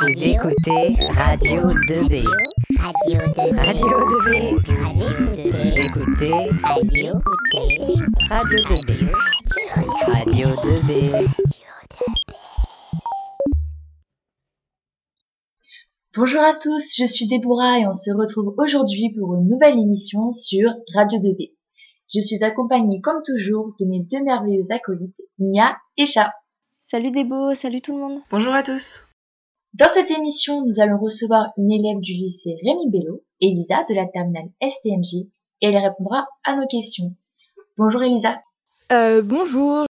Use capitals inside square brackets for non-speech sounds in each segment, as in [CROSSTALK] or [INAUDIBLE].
Vous écoutez Radio 2B. Radio 2B. Radio 2B. Vous écoutez Radio Radio 2B. Radio 2B. Bonjour à tous, je suis Déborah et on se retrouve aujourd'hui pour une nouvelle émission sur Radio 2B. Je suis accompagnée comme toujours de mes deux merveilleuses acolytes, Mia et Chat. Salut Débo, salut tout le monde. Bonjour à tous. Dans cette émission, nous allons recevoir une élève du lycée Rémi Bello, Elisa de la terminale STMJ, et elle répondra à nos questions. Bonjour Elisa. Euh, bonjour.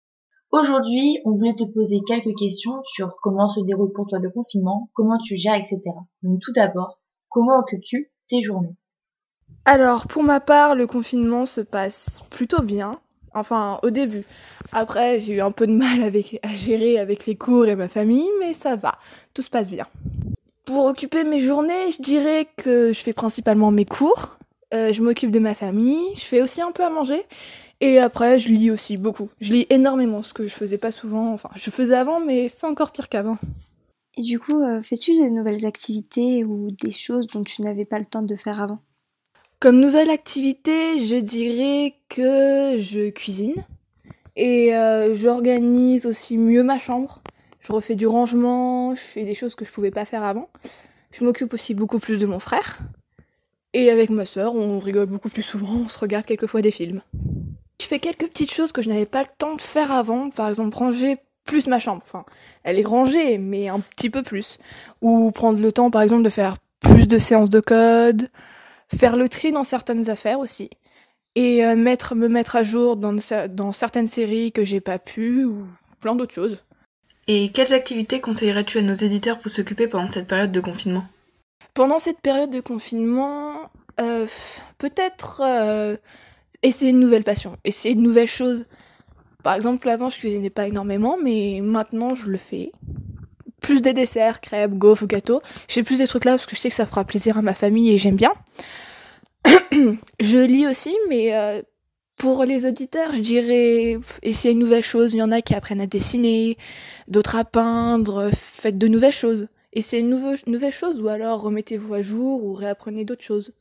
Aujourd'hui, on voulait te poser quelques questions sur comment se déroule pour toi le confinement, comment tu gères, etc. Donc tout d'abord, comment occupes-tu tes journées? Alors, pour ma part, le confinement se passe plutôt bien. Enfin, au début. Après, j'ai eu un peu de mal à gérer avec les cours et ma famille, mais ça va. Tout se passe bien. Pour occuper mes journées, je dirais que je fais principalement mes cours. Euh, je m'occupe de ma famille. Je fais aussi un peu à manger. Et après, je lis aussi beaucoup. Je lis énormément, ce que je faisais pas souvent. Enfin, je faisais avant, mais c'est encore pire qu'avant. Et du coup, euh, fais-tu des nouvelles activités ou des choses dont tu n'avais pas le temps de faire avant? Comme nouvelle activité, je dirais que je cuisine. Et euh, j'organise aussi mieux ma chambre. Je refais du rangement, je fais des choses que je pouvais pas faire avant. Je m'occupe aussi beaucoup plus de mon frère. Et avec ma sœur, on rigole beaucoup plus souvent, on se regarde quelquefois des films. Je fais quelques petites choses que je n'avais pas le temps de faire avant, par exemple ranger plus ma chambre. Enfin, elle est rangée, mais un petit peu plus. Ou prendre le temps, par exemple, de faire plus de séances de code, faire le tri dans certaines affaires aussi, et euh, mettre, me mettre à jour dans, dans certaines séries que j'ai pas pu, ou plein d'autres choses. Et quelles activités conseillerais-tu à nos éditeurs pour s'occuper pendant cette période de confinement? Pendant cette période de confinement, euh, peut-être euh, essayer de nouvelles passions, essayer de nouvelles choses. Par exemple, avant, je cuisinais pas énormément, mais maintenant, je le fais. Plus des desserts, crêpes, gaufres, gâteaux. Je fais plus des trucs là parce que je sais que ça fera plaisir à ma famille et j'aime bien. [COUGHS] je lis aussi, mais euh, pour les auditeurs, je dirais essayer de nouvelles choses. Il y en a qui apprennent à dessiner, d'autres à peindre. Faites de nouvelles choses. Essayez de nouveau- nouvelles choses ou alors remettez-vous à jour ou réapprenez d'autres choses.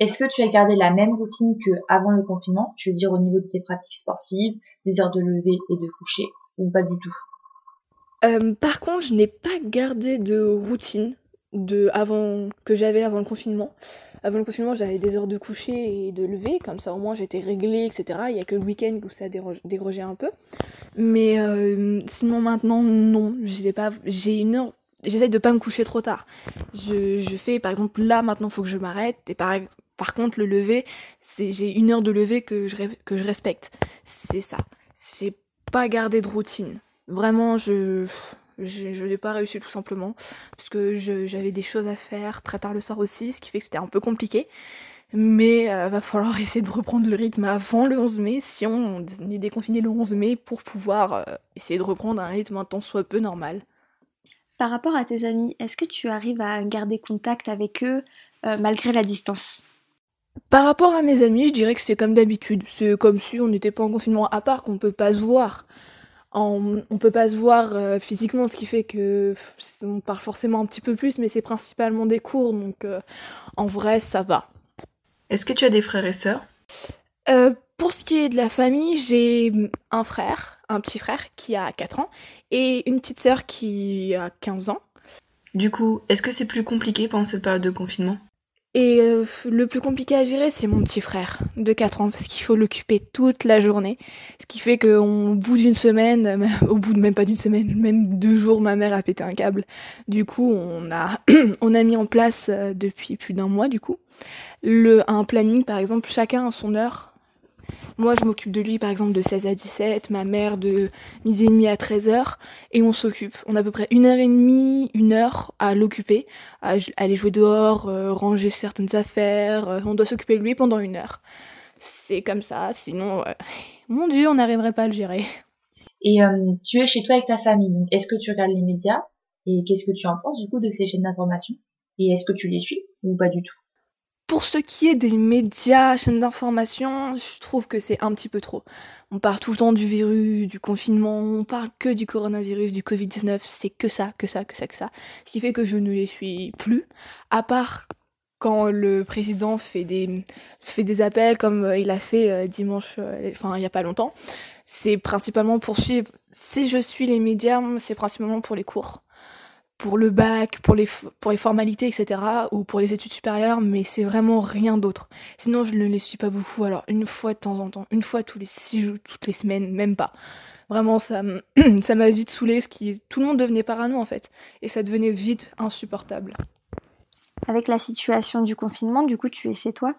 Est-ce que tu as gardé la même routine que avant le confinement? Je veux dire au niveau de tes pratiques sportives, des heures de lever et de coucher, ou pas du tout? Euh, par contre, je n'ai pas gardé de routine de avant que j'avais avant le confinement. Avant le confinement, j'avais des heures de coucher et de lever, comme ça au moins j'étais réglée, etc. Il y a que le week-end où ça déroge- dérogeait un peu. Mais euh, sinon maintenant, non, j'ai pas, j'ai une heure. J'essaye de pas me coucher trop tard. Je, fais par exemple là maintenant, faut que je m'arrête. Et par, contre, le lever, c'est j'ai une heure de lever que je que je respecte. C'est ça. J'ai pas gardé de routine. Vraiment, je je, je n'ai pas réussi tout simplement parce que j'avais des choses à faire très tard le soir aussi, ce qui fait que c'était un peu compliqué. Mais euh, va falloir [LAUGHS] essayer de reprendre le rythme avant le 11 mai si on est déconfiné le 11 mai pour pouvoir euh, essayer de reprendre un rythme un tant soit peu normal. Par rapport à tes amis, est-ce que tu arrives à garder contact avec eux euh, malgré la distance? Par rapport à mes amis, je dirais que c'est comme d'habitude. C'est comme si on n'était pas en confinement, à part qu'on peut pas se voir. En- on peut pas se voir euh, physiquement, ce qui fait que on parle forcément un petit peu plus, mais c'est principalement des cours, donc euh, en vrai, ça va. Est-ce que tu as des frères et sœurs? Euh, pour ce qui est de la famille, j'ai un frère, un petit frère qui a 4 ans, et une petite sœur qui a 15 ans. Du coup, est-ce que c'est plus compliqué pendant cette période de confinement? Et euh, le plus compliqué à gérer, c'est mon petit frère de 4 ans, parce qu'il faut l'occuper toute la journée. Ce qui fait qu'au bout d'une semaine, [LAUGHS] au bout de même pas d'une semaine, même deux jours, ma mère a pété un câble. Du coup, on a, [CLEARS THROAT] on a mis en place euh, depuis plus d'un mois, du coup, le, un planning, par exemple, chacun à son heure. Moi, je m'occupe de lui, par exemple, de 16 à 17, ma mère de midi et demi à 13 heures, et on s'occupe. On a à peu près une heure et demie, une heure à l'occuper, à aller jouer dehors, euh, ranger certaines affaires. euh, on doit s'occuper de lui pendant une heure. C'est comme ça, sinon, euh, [LAUGHS] mon Dieu, on n'arriverait pas à le gérer. Et tu es chez toi avec ta famille, donc est-ce que tu regardes les médias Et qu'est-ce que tu en penses du coup de ces chaînes d'information? Et est-ce que tu les suis ou pas du tout? Pour ce qui est des médias, chaînes d'information, je trouve que c'est un petit peu trop. On parle tout le temps du virus, du confinement, on parle que du coronavirus, du Covid-19, c'est que ça, que ça, que ça, que ça. Ce qui fait que je ne les suis plus, à part quand le président fait des, fait des appels comme euh, il a fait euh, dimanche, euh, enfin il n'y a pas longtemps. C'est principalement pour suivre, si je suis les médias, c'est principalement pour les cours pour le bac, pour les, pour les formalités, etc. ou pour les études supérieures, mais c'est vraiment rien d'autre. Sinon, je ne les suis pas beaucoup. Alors, une fois de temps en temps, une fois tous les six jours, toutes les semaines, même pas. Vraiment, ça, [CLEARS THROAT] ça m'a vite saoulé, ce qui, tout le monde devenait parano en fait, et ça devenait vite insupportable. Avec la situation du confinement, du coup, tu es chez toi,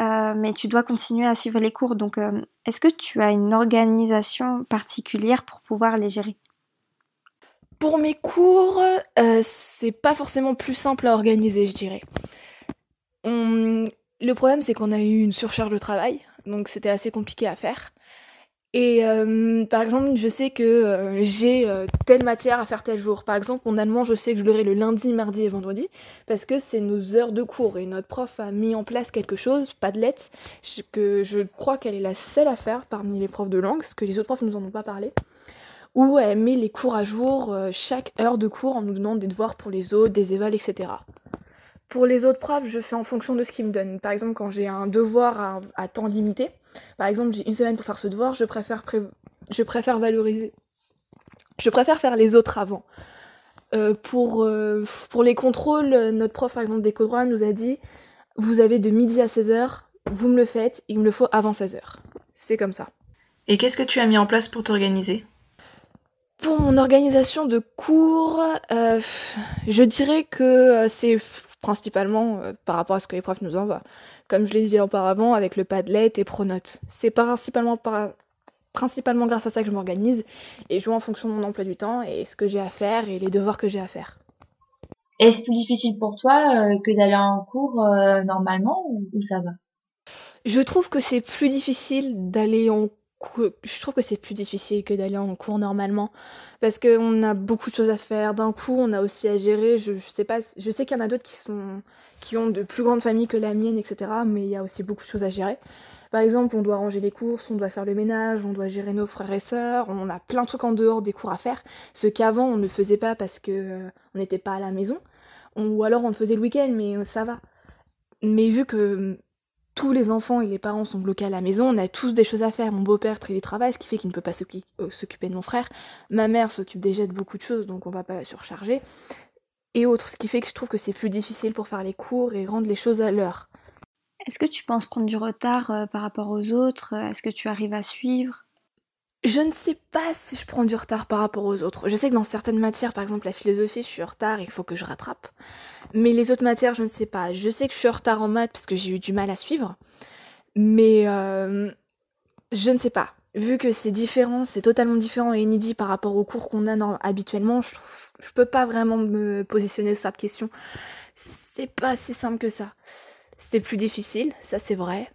euh, mais tu dois continuer à suivre les cours. Donc, euh, est-ce que tu as une organisation particulière pour pouvoir les gérer? Pour mes cours, euh, c'est pas forcément plus simple à organiser, je dirais. Le problème, c'est qu'on a eu une surcharge de travail, donc c'était assez compliqué à faire. Et euh, par exemple, je sais que euh, j'ai telle matière à faire tel jour. Par exemple, mon allemand, je sais que je l'aurai le lundi, mardi et vendredi, parce que c'est nos heures de cours. Et notre prof a mis en place quelque chose, Padlet, que je crois qu'elle est la seule à faire parmi les profs de langue, parce que les autres profs nous en ont pas parlé où elle met les cours à jour euh, chaque heure de cours en nous donnant des devoirs pour les autres, des évals, etc. Pour les autres profs, je fais en fonction de ce qu'ils me donnent. Par exemple, quand j'ai un devoir à, temps limité, par exemple j'ai une semaine pour faire ce devoir, je préfère, valoriser. Je préfère faire les autres avant. Euh, pour, euh, pour les contrôles, notre prof, par exemple, des codes nous a dit Vous avez de midi à 16h, vous me le faites, il me le faut avant 16h. C'est comme ça. Et qu'est-ce que tu as mis en place pour t'organiser? Pour mon organisation de cours, euh, je dirais que euh, c'est principalement euh, par rapport à ce que les profs nous envoient. Comme je l'ai dit auparavant, avec le Padlet et Pronote. C'est principalement, principalement grâce à ça que je m'organise et je joue en fonction de mon emploi du temps et ce que j'ai à faire et les devoirs que j'ai à faire. Est-ce plus difficile pour toi que d'aller en cours normalement ou ça va? Je trouve que c'est plus difficile d'aller en je trouve que c'est plus difficile que d'aller en cours normalement. Parce qu'on a beaucoup de choses à faire. D'un coup on a aussi à gérer. Je, sais pas je sais qu'il y en a d'autres qui sont qui ont de plus grandes familles que la mienne etc mais il y a aussi beaucoup de choses à gérer. Par exemple on doit ranger les courses on doit faire le ménage on doit gérer nos frères et sœurs on a plein de trucs en dehors des cours à faire. Ce qu'avant on ne faisait pas parce que euh, on n'était pas à la maison. Ou alors on le faisait le week-end mais euh, ça va. Mais vu que tous les enfants et les parents sont bloqués à la maison, on a tous des choses à faire. Mon beau-père télétravaille, ce qui fait qu'il ne peut pas euh, s'occuper de mon frère. Ma mère s'occupe déjà de beaucoup de choses, donc on va pas la surcharger. Et autres, ce qui fait que je trouve que c'est plus difficile pour faire les cours et rendre les choses à l'heure. Est-ce que tu penses prendre du retard euh, par rapport aux autres? Est-ce que tu arrives à suivre? Je ne sais pas si je prends du retard par rapport aux autres. Je sais que dans certaines matières, par exemple la philosophie, je suis en retard, il faut que je rattrape. Mais les autres matières, je ne sais pas. Je sais que je suis en retard en maths parce que j'ai eu du mal à suivre. Mais euh, je ne sais pas. Vu que c'est différent, c'est totalement différent et inédit par rapport aux cours qu'on a habituellement, je, je peux pas vraiment me positionner sur cette question. C'est pas si simple que ça. C'était plus difficile, ça c'est vrai.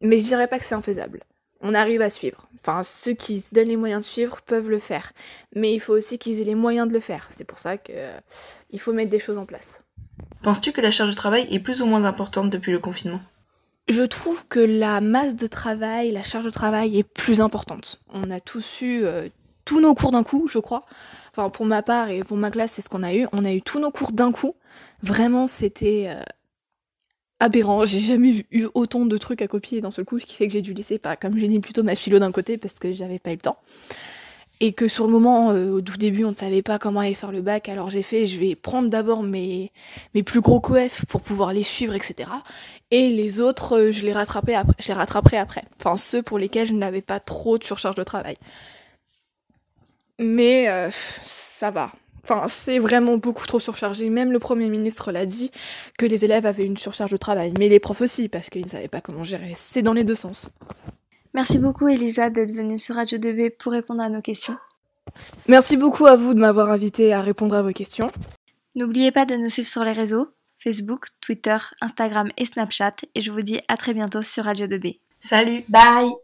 Mais je dirais pas que c'est infaisable on arrive à suivre. Enfin, ceux qui se donnent les moyens de suivre peuvent le faire. Mais il faut aussi qu'ils aient les moyens de le faire. C'est pour ça qu'il euh, faut mettre des choses en place. Penses-tu que la charge de travail est plus ou moins importante depuis le confinement? Je trouve que la masse de travail, la charge de travail est plus importante. On a tous eu euh, tous nos cours d'un coup, je crois. Enfin, pour ma part et pour ma classe, c'est ce qu'on a eu. On a eu tous nos cours d'un coup. Vraiment, c'était euh, aberrant. J'ai jamais eu autant de trucs à copier d'un seul coup, ce qui fait que j'ai dû laisser, pas, comme j'ai dit, plutôt ma philo d'un côté parce que j'avais pas eu le temps. Et que sur le moment, euh, au tout début, on ne savait pas comment aller faire le bac, alors j'ai fait, je vais prendre d'abord mes, mes plus gros coef pour pouvoir les suivre, etc. Et les autres, euh, je les rattraperai après, je les après. Enfin, ceux pour lesquels je n'avais pas trop de surcharge de travail. Mais euh, ça va. Enfin, c'est vraiment beaucoup trop surchargé. Même le Premier ministre l'a dit, que les élèves avaient une surcharge de travail. Mais les profs aussi, parce qu'ils ne savaient pas comment gérer. C'est dans les deux sens. Merci beaucoup Elisa d'être venue sur Radio 2B pour répondre à nos questions. Merci beaucoup à vous de m'avoir invité à répondre à vos questions. N'oubliez pas de nous suivre sur les réseaux, Facebook, Twitter, Instagram et Snapchat. Et je vous dis à très bientôt sur Radio 2B. Salut Bye